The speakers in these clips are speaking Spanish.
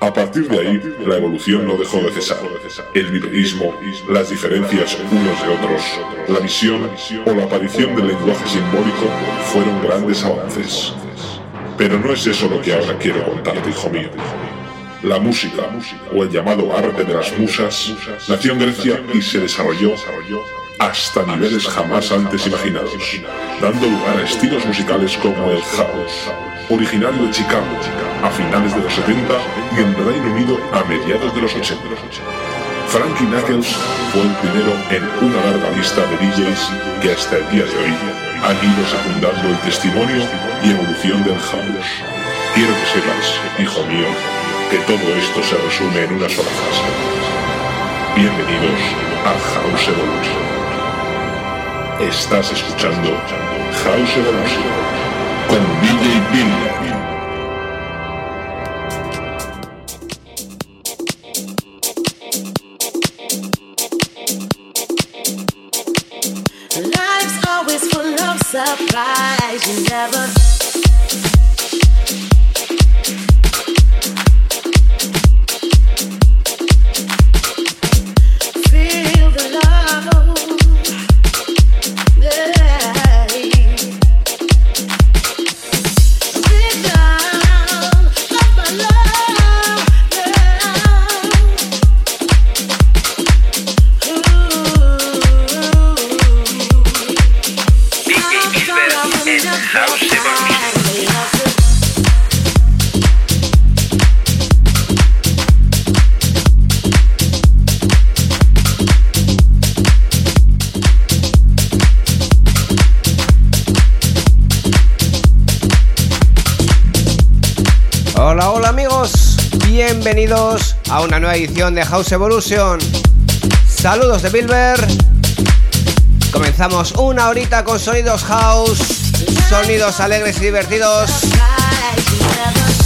A partir de ahí, la evolución no dejó de cesar. El bipedismo, las diferencias unos de otros, la visión o la aparición del lenguaje simbólico fueron grandes avances. Pero no es eso lo que ahora quiero contarte, hijo mío. La música, o el llamado arte de las musas, nació en Grecia y se desarrolló hasta niveles jamás antes imaginados, dando lugar a estilos musicales como el house, originario de Chicago a finales de los 70 y en Reino Unido a mediados de los 80. Frankie Knuckles fue el primero en una larga lista de DJs que hasta el día de hoy han ido secundando el testimonio y evolución del house. Quiero que sepas, hijo mío, que todo esto se resume en una sola frase. Bienvenidos a House Evolution. Estás escuchando House Evolution con DJ Bill. Life's always full of surprise. You never a una nueva edición de House Evolution. Saludos de Bilber. Comenzamos una horita con sonidos house, sonidos alegres y divertidos,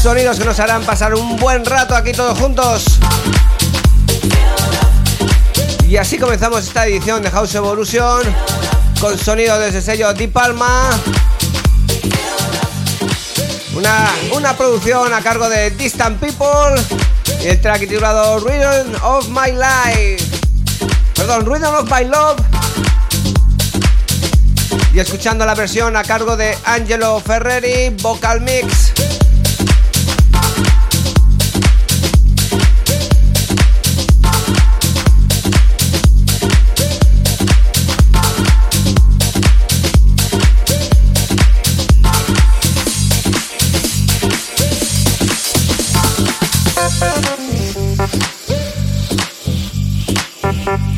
sonidos que nos harán pasar un buen rato aquí todos juntos. Y así comenzamos esta edición de House Evolution con sonido desde el sello Di Palma. Una, una producción a cargo de Distant People el track titulado Rhythm of My Life. Perdón, Rhythm of My Love. Y escuchando la versión a cargo de Angelo Ferreri, Vocal Mix.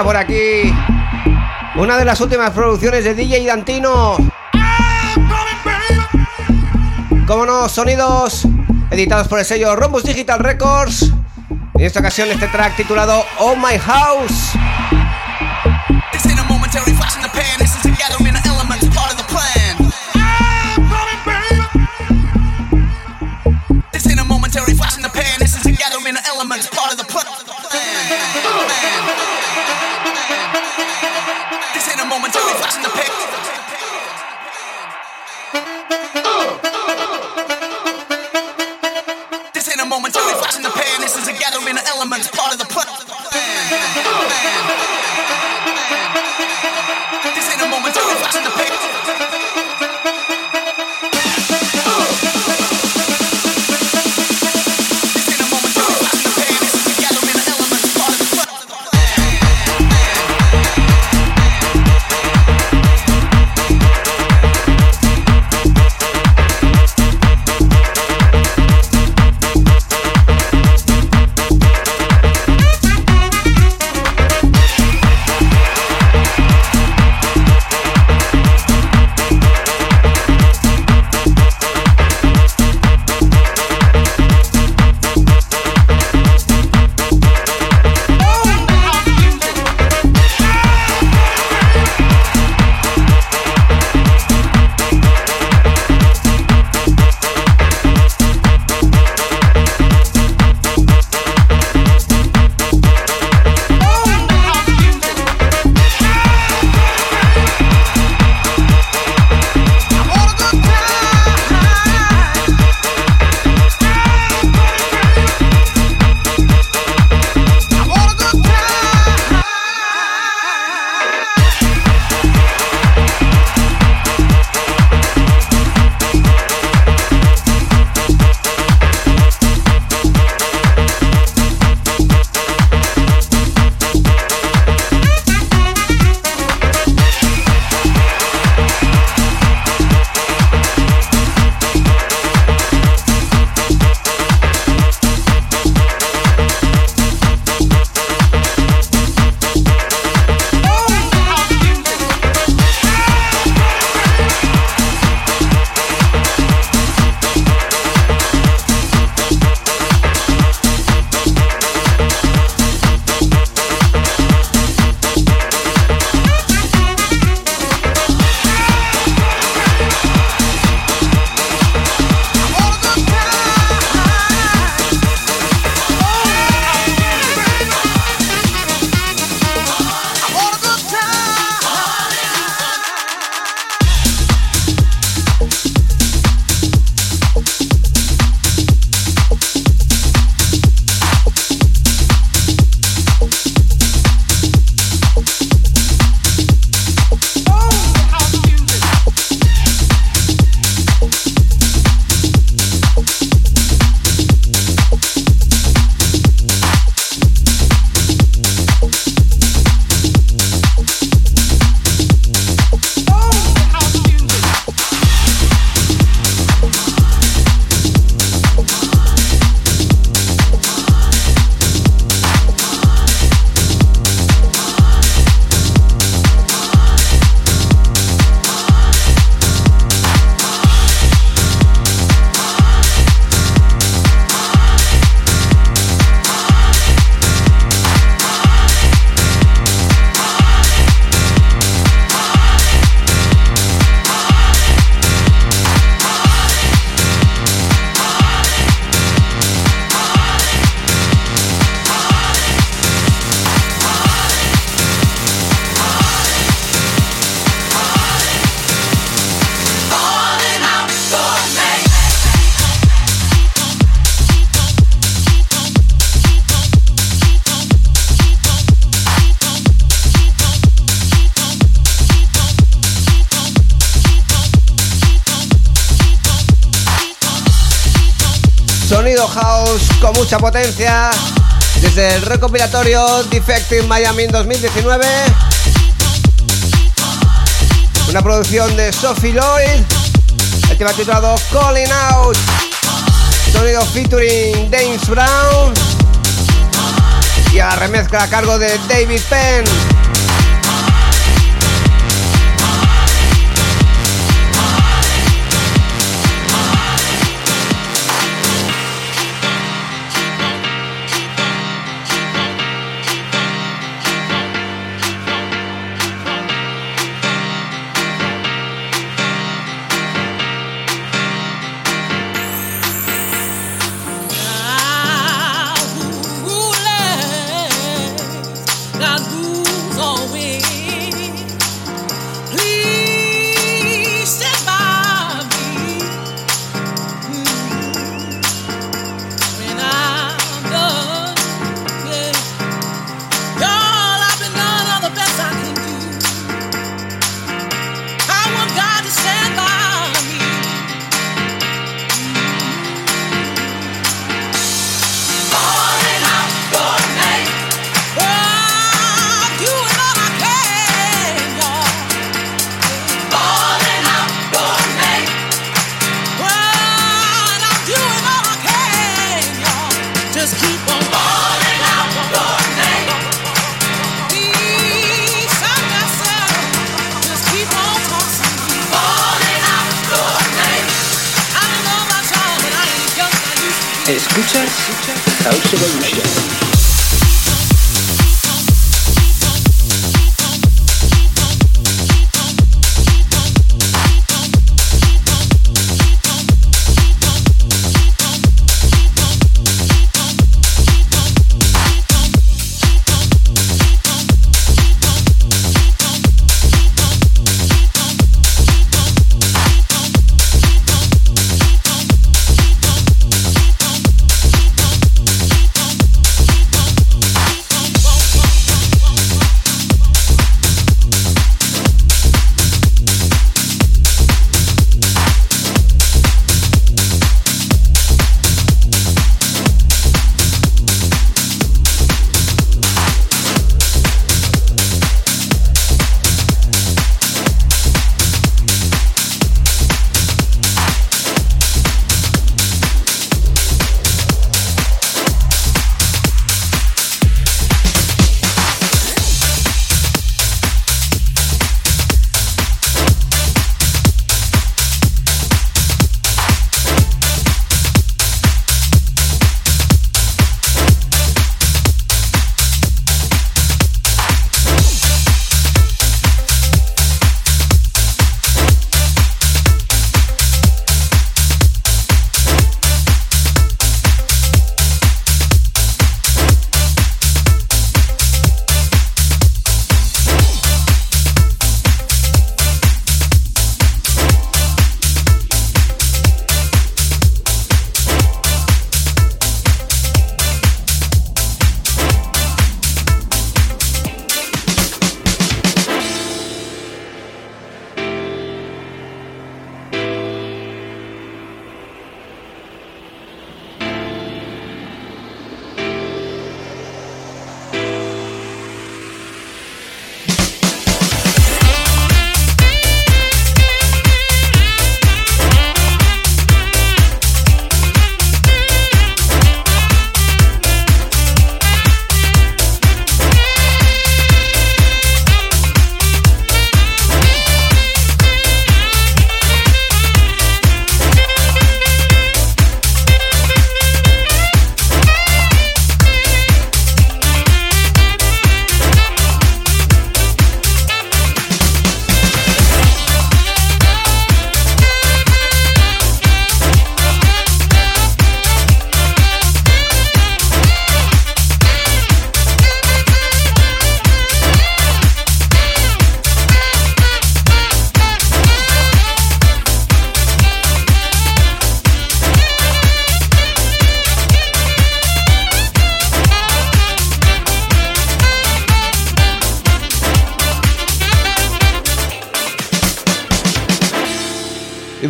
Por aquí una de las últimas producciones de DJ Dantino. Como no, sonidos editados por el sello Rombus Digital Records. En esta ocasión este track titulado Oh My House. Mucha potencia. Desde el recopilatorio Defective Miami en 2019. Una producción de Sophie Lloyd. El tema titulado Calling Out. Sonido featuring James Brown. y a la remezcla a cargo de David Penn.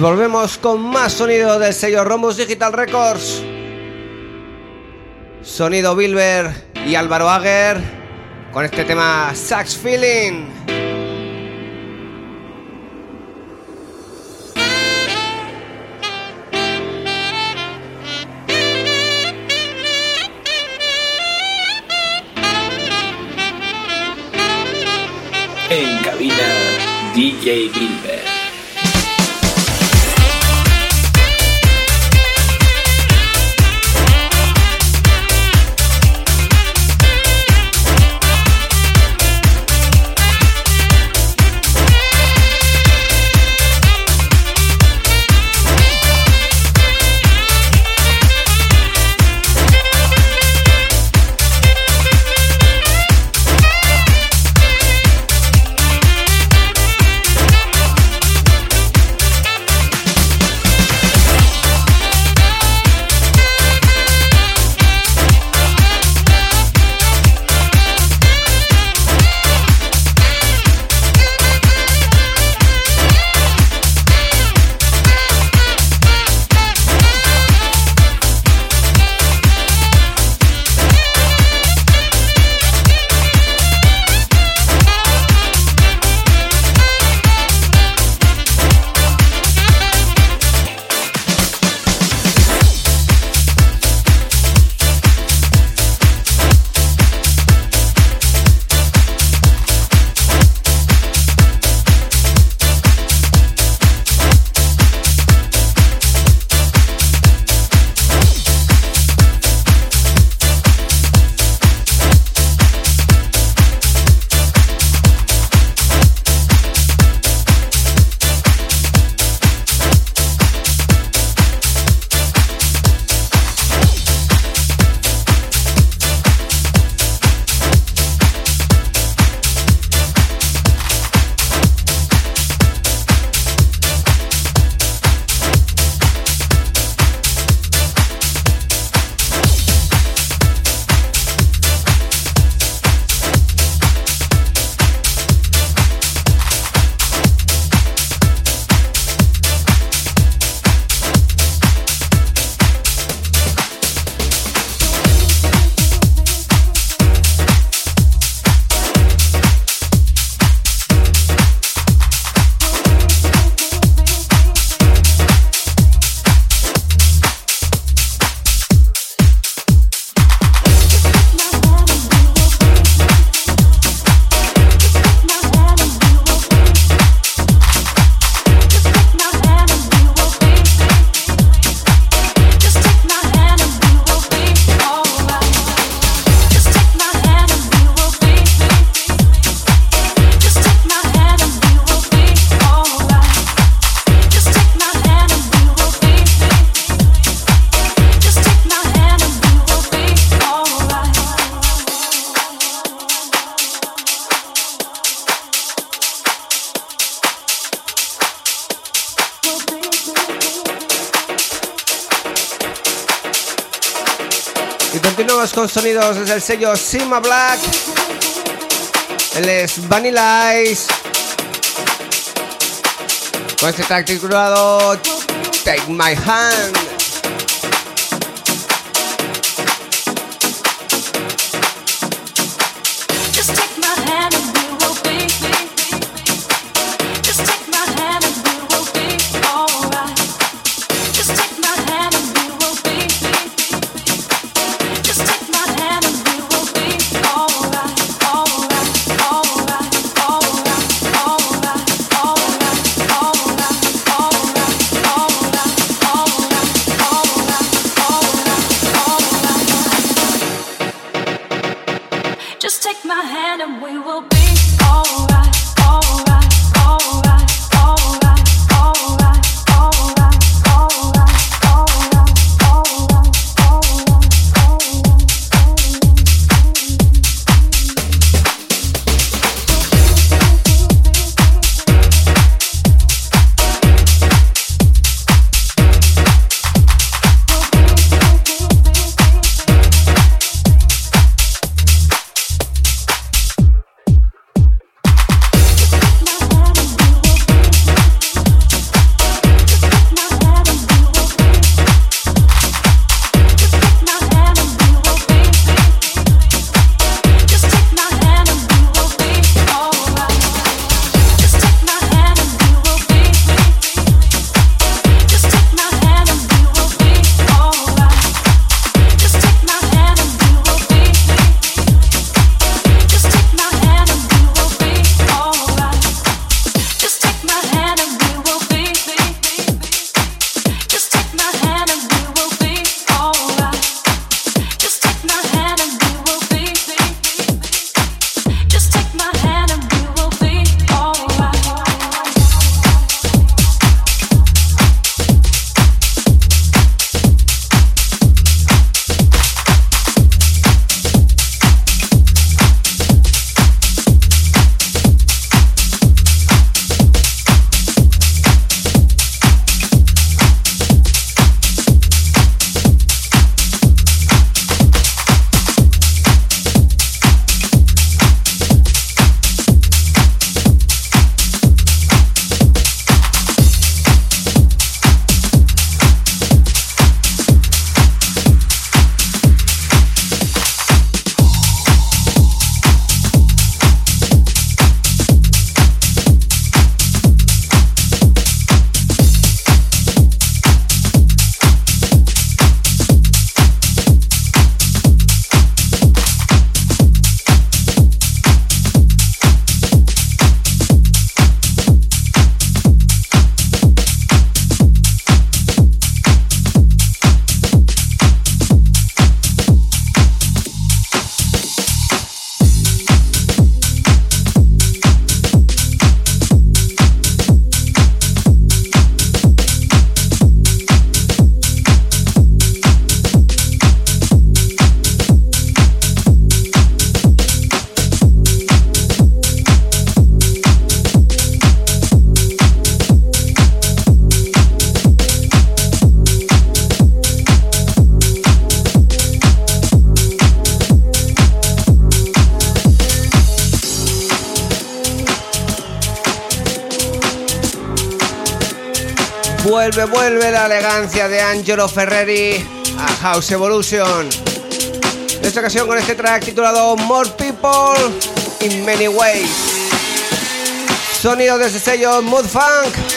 volvemos con más sonido del sello Rombos Digital Records. Sonido Bilber y Álvaro Aguer con este tema Sax Feeling. En cabina DJ Bilber. sonidos desde el sello Sima Black. Él es Vanilla Ice. Con este track titulado Take My Hand. De Angelo Ferreri a House Evolution. En esta ocasión con este track titulado More People in Many Ways. Sonido desde sello Mood Funk.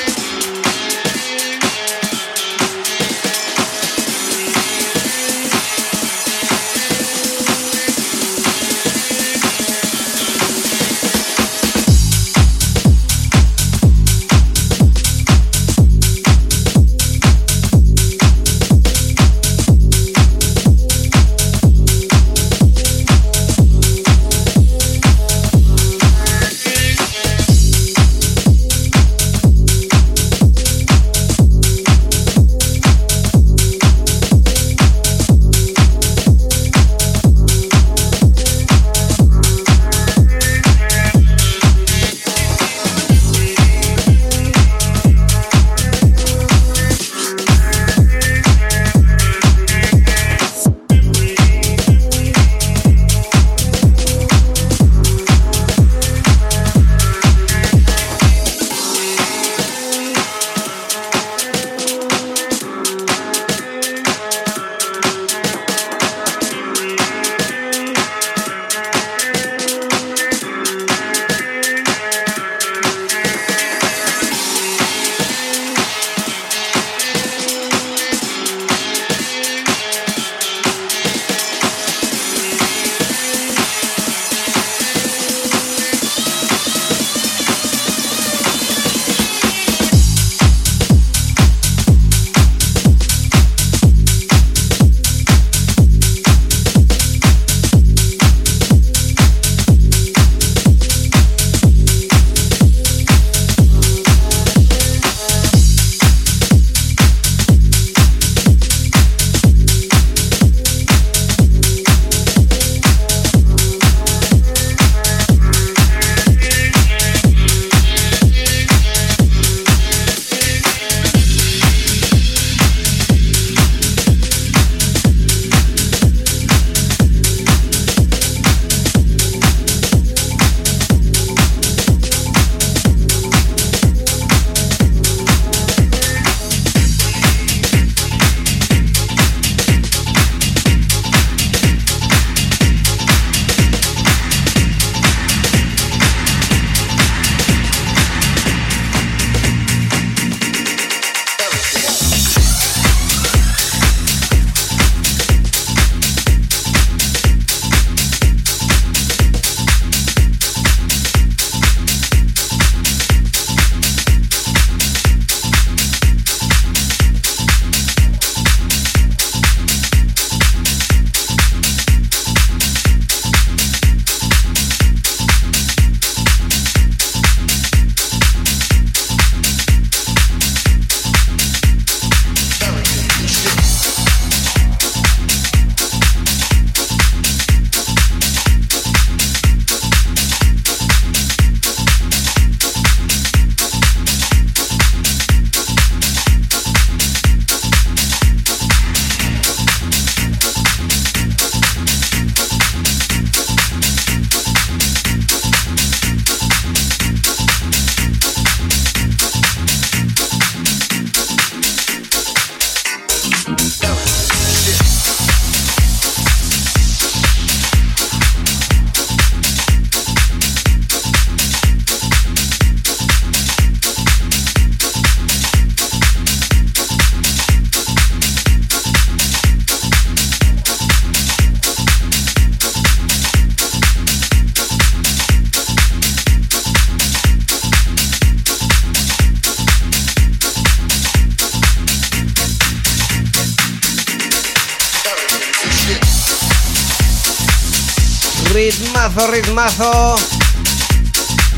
Ritmazo.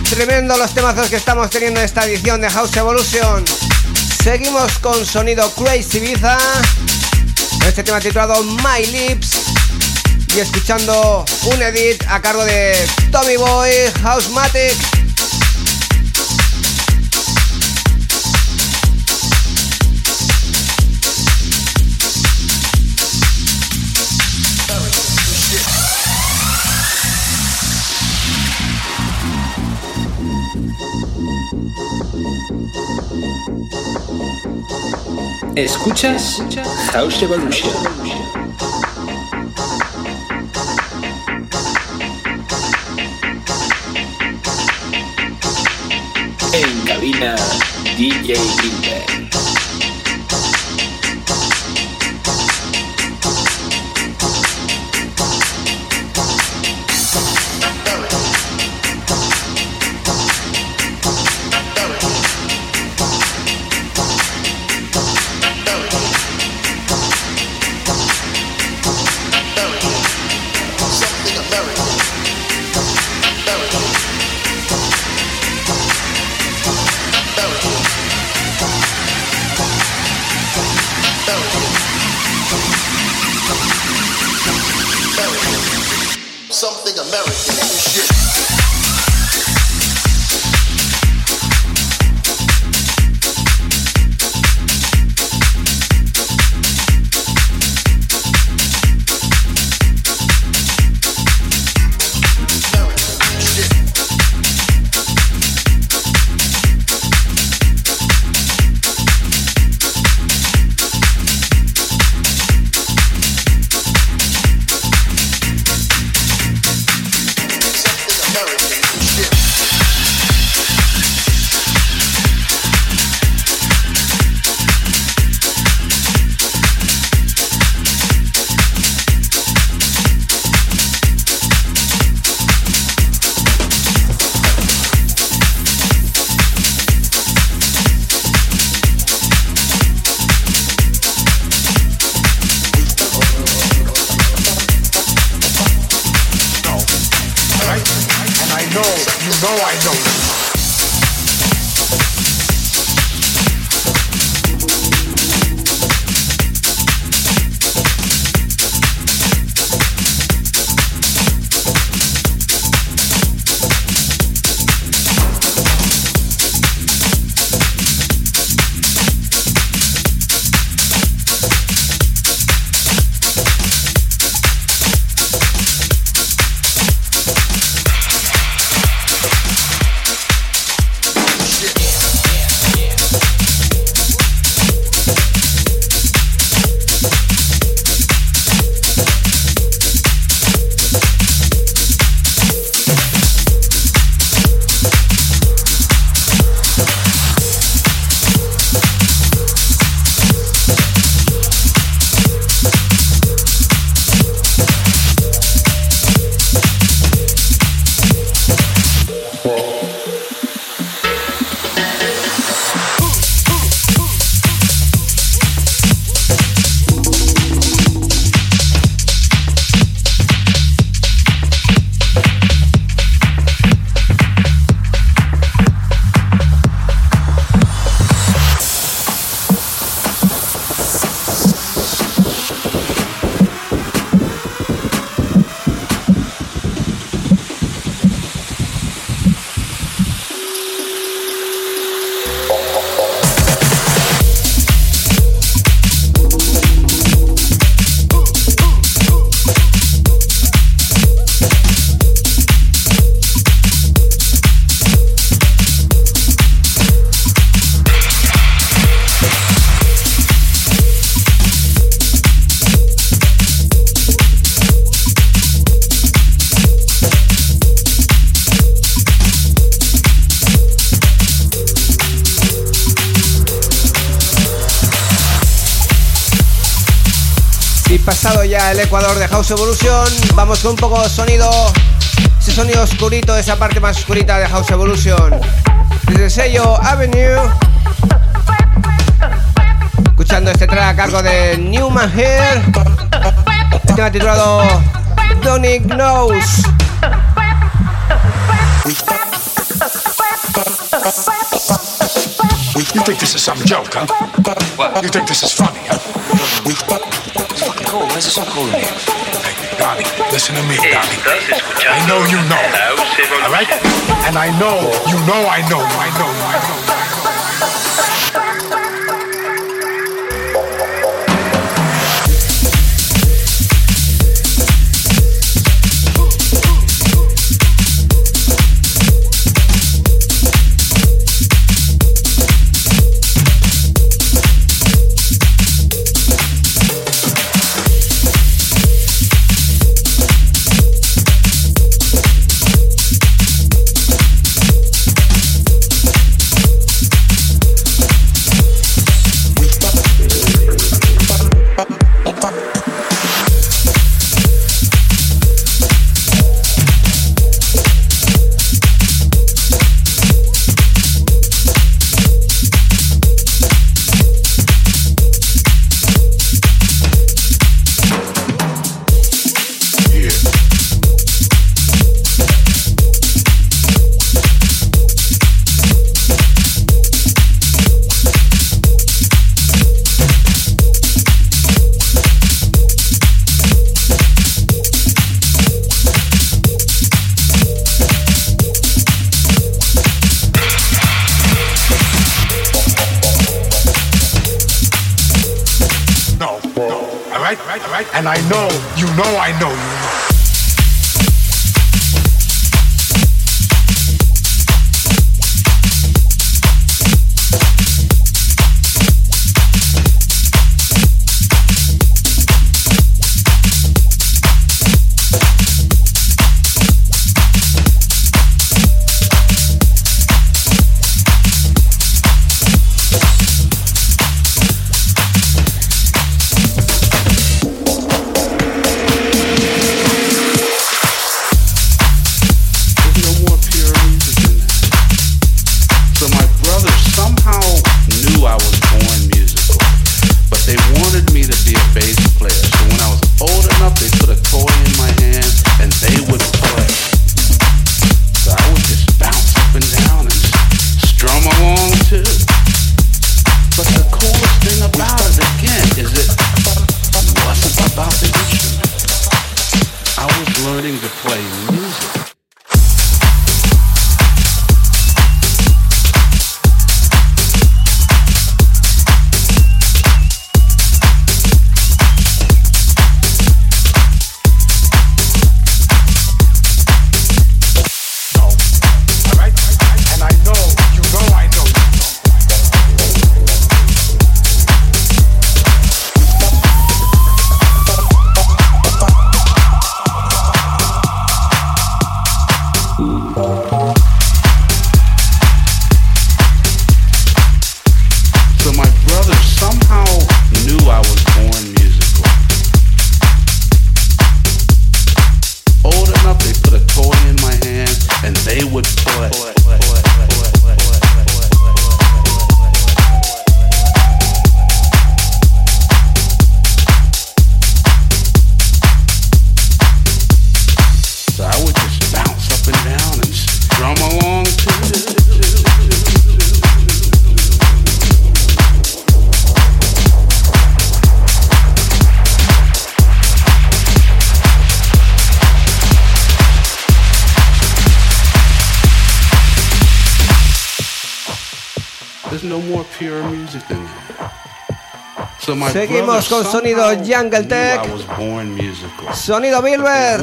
Tremendo los temazos que estamos teniendo en esta edición de House Evolution. Seguimos con sonido Crazy Ibiza. Este tema titulado My Lips. Y escuchando un edit a cargo de Tommy Boy, Housematic. Escuchas House Evolution. En cabina DJ Gilbert. House Evolution, vamos con un poco de sonido, ese sonido oscurito, esa parte más oscurita de House Evolution. Desde el sello Avenue, escuchando este track a cargo de Newman Here, el tema titulado Donic Knows. You think this is some joke, huh? What? You think this is funny, huh? Fucking cool. Where's the song calling me? Hey, Donnie, listen to me, Donnie. I know you know. All right? And I know, you know I know, I know, I know. DJ seguimos con sonido Jungle Tech, sonido Bilber,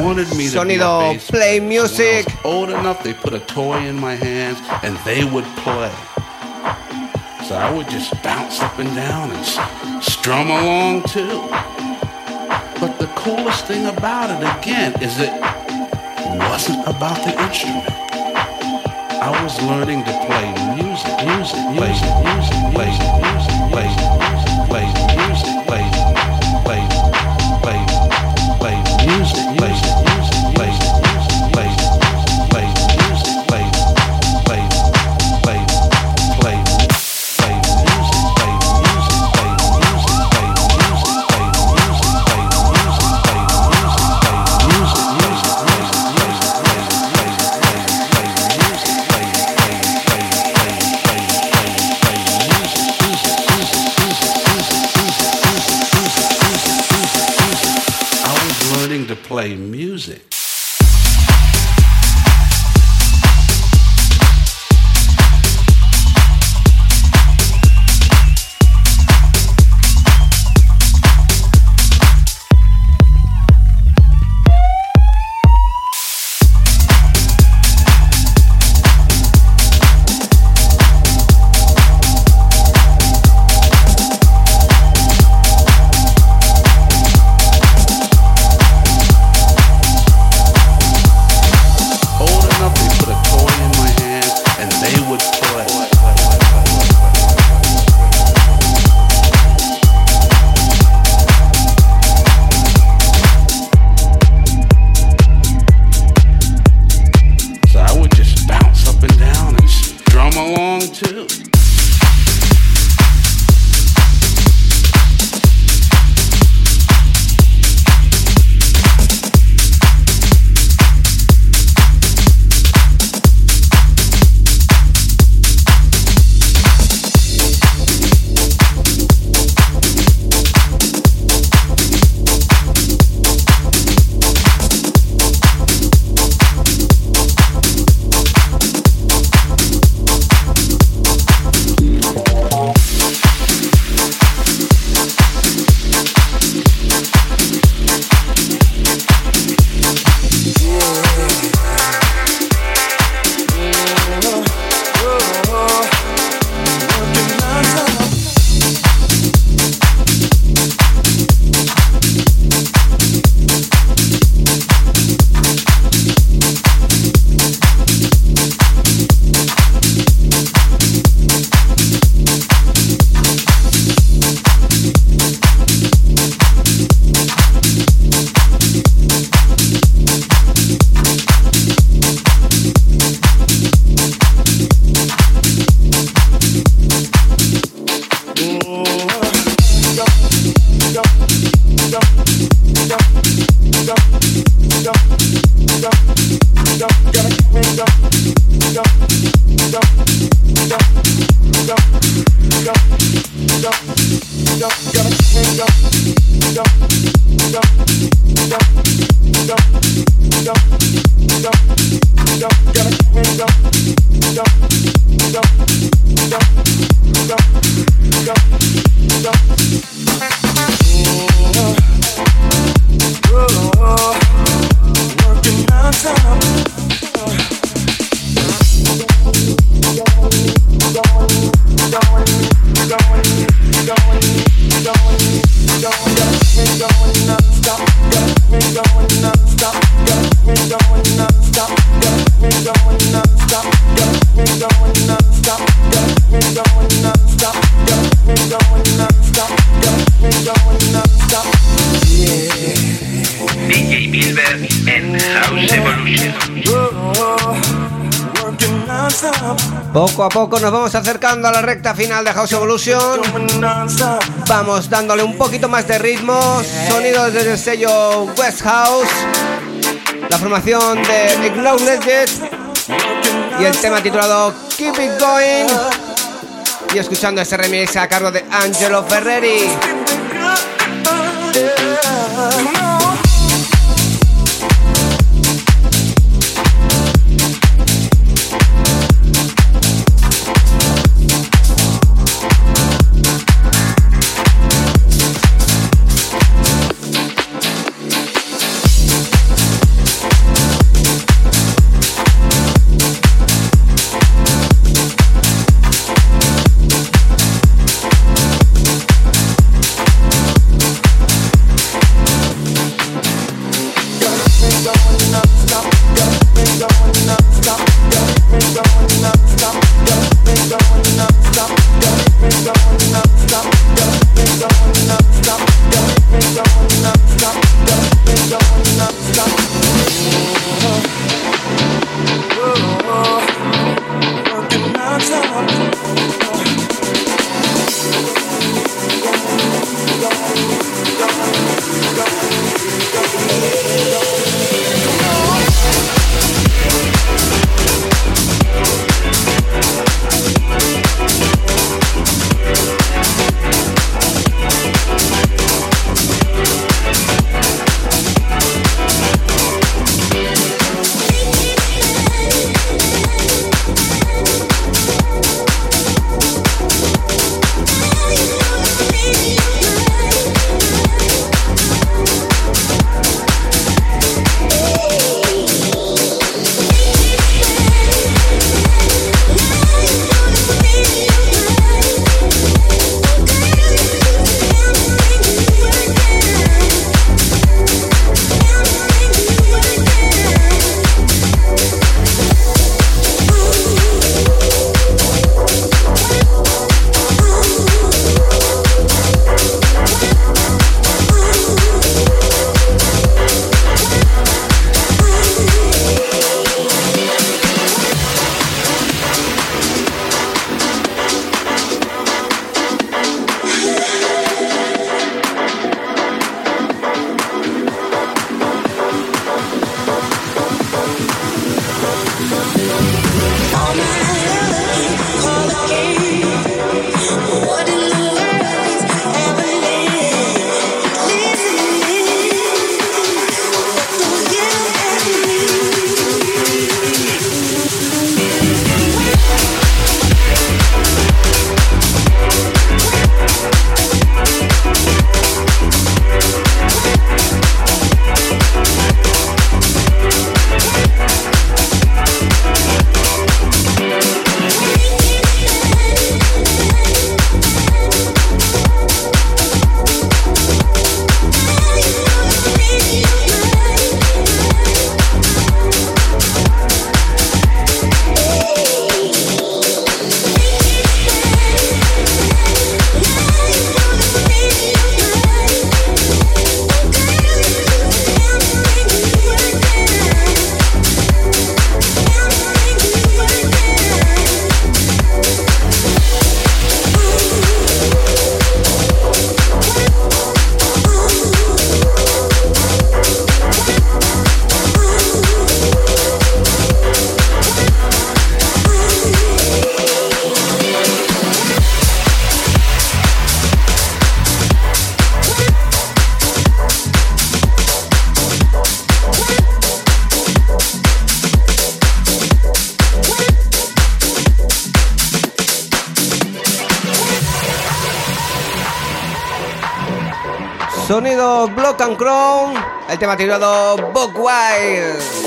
sonido Play Music. So I would just bounce up and down and strum along too. But the coolest thing about it again is it wasn't about the instrument. I was learning to play music, music, music, music, music, music. music, music, music A poco nos vamos acercando a la recta final de House Evolution. Vamos dándole un poquito más de ritmo. Sonidos desde el sello West House. La formación de Acknowledged. Y el tema titulado Keep It Going. Y escuchando ese remix a cargo de Angelo Ferreri. Crown. El tema titulado Buck Wild.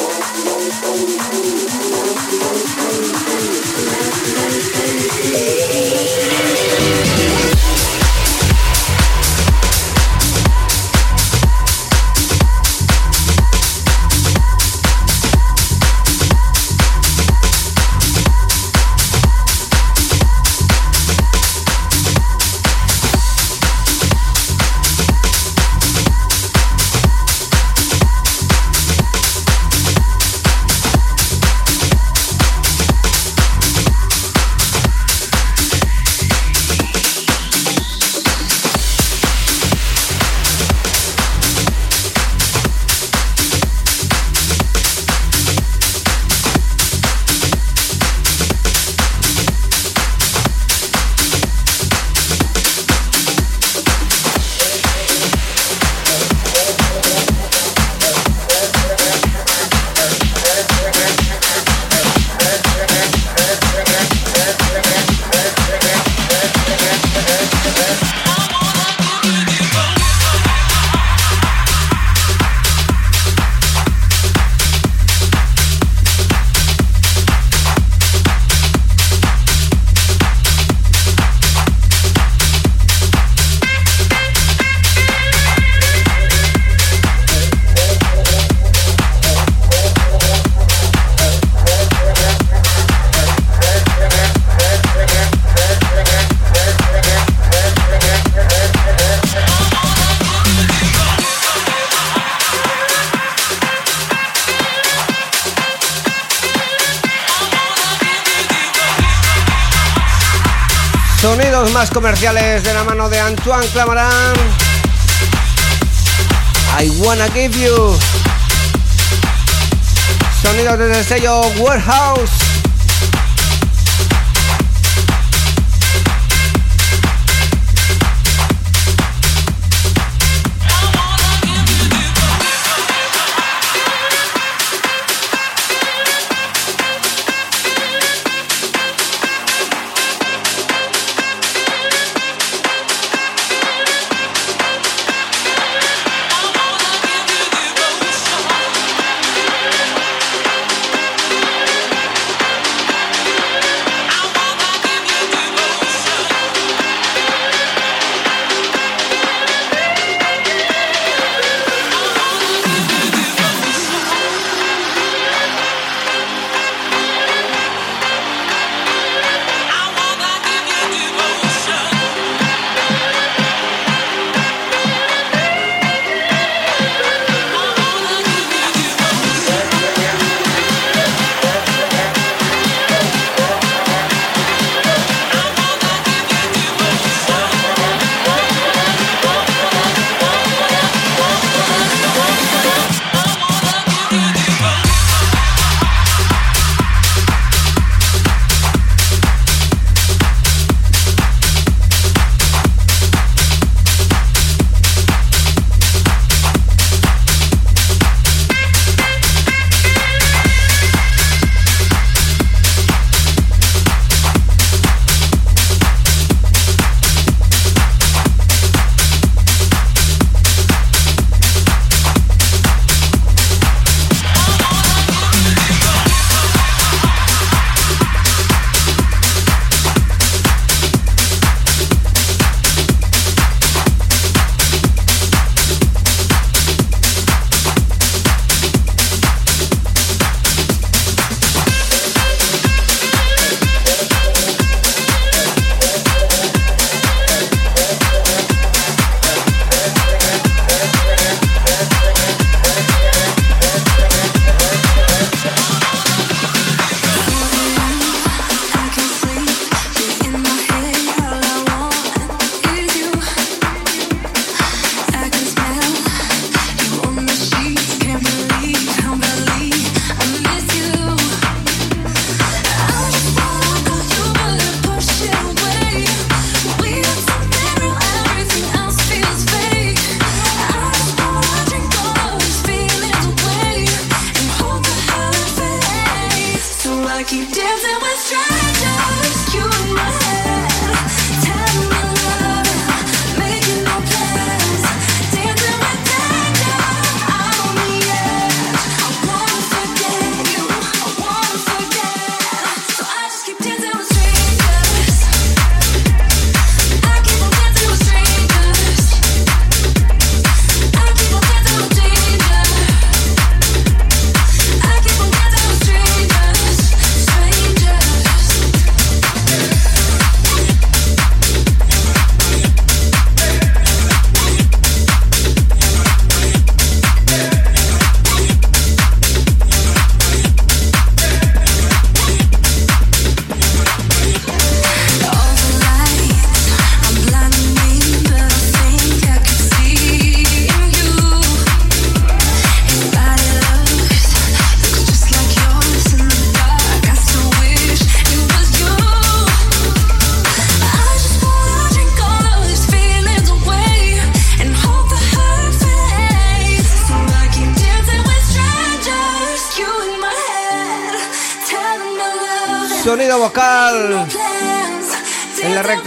Comerciales de la mano de Antoine Clamaran. I wanna give you. Sonidos desde el sello Warehouse.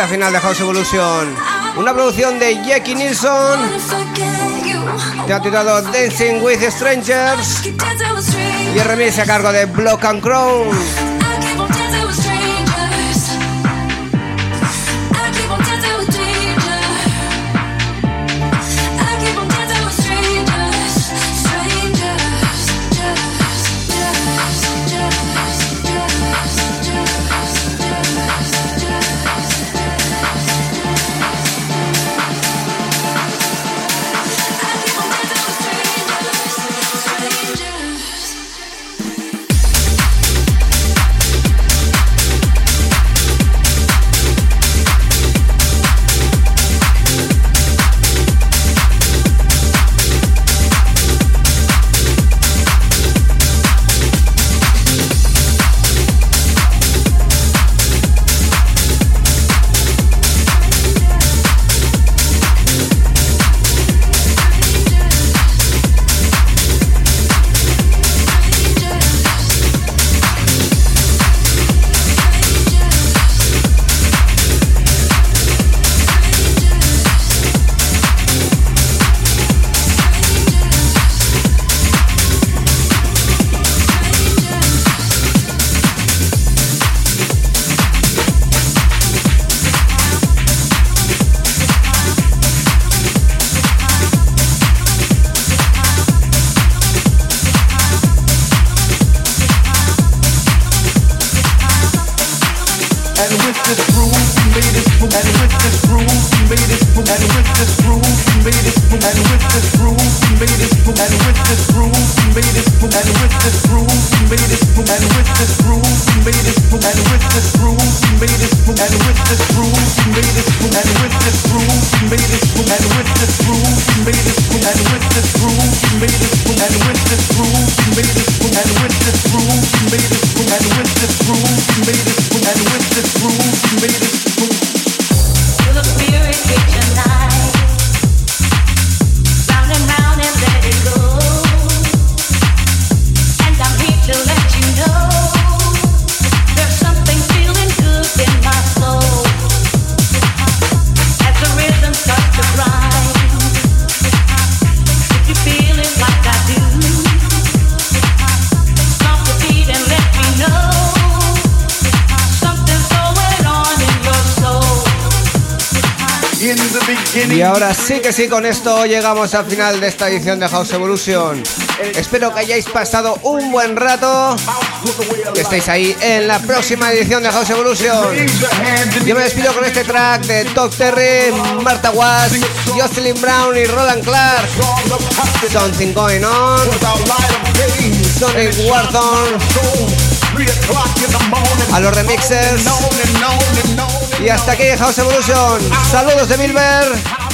Final de House Evolution. Una producción de Jackie Nilsson. Te ha titulado Dancing with Strangers. Y el remix a cargo de Block and Crown. que sí, con esto llegamos al final de esta edición de House Evolution. Espero que hayáis pasado un buen rato. Que estéis ahí en la próxima edición de House Evolution. Yo me despido con este track de Doc Terry, Marta Watts, Jocelyn Brown y Roland Clark. Something going on. Sonic Warzone a los remixes. Y hasta aquí House Evolution. Saludos de Milver.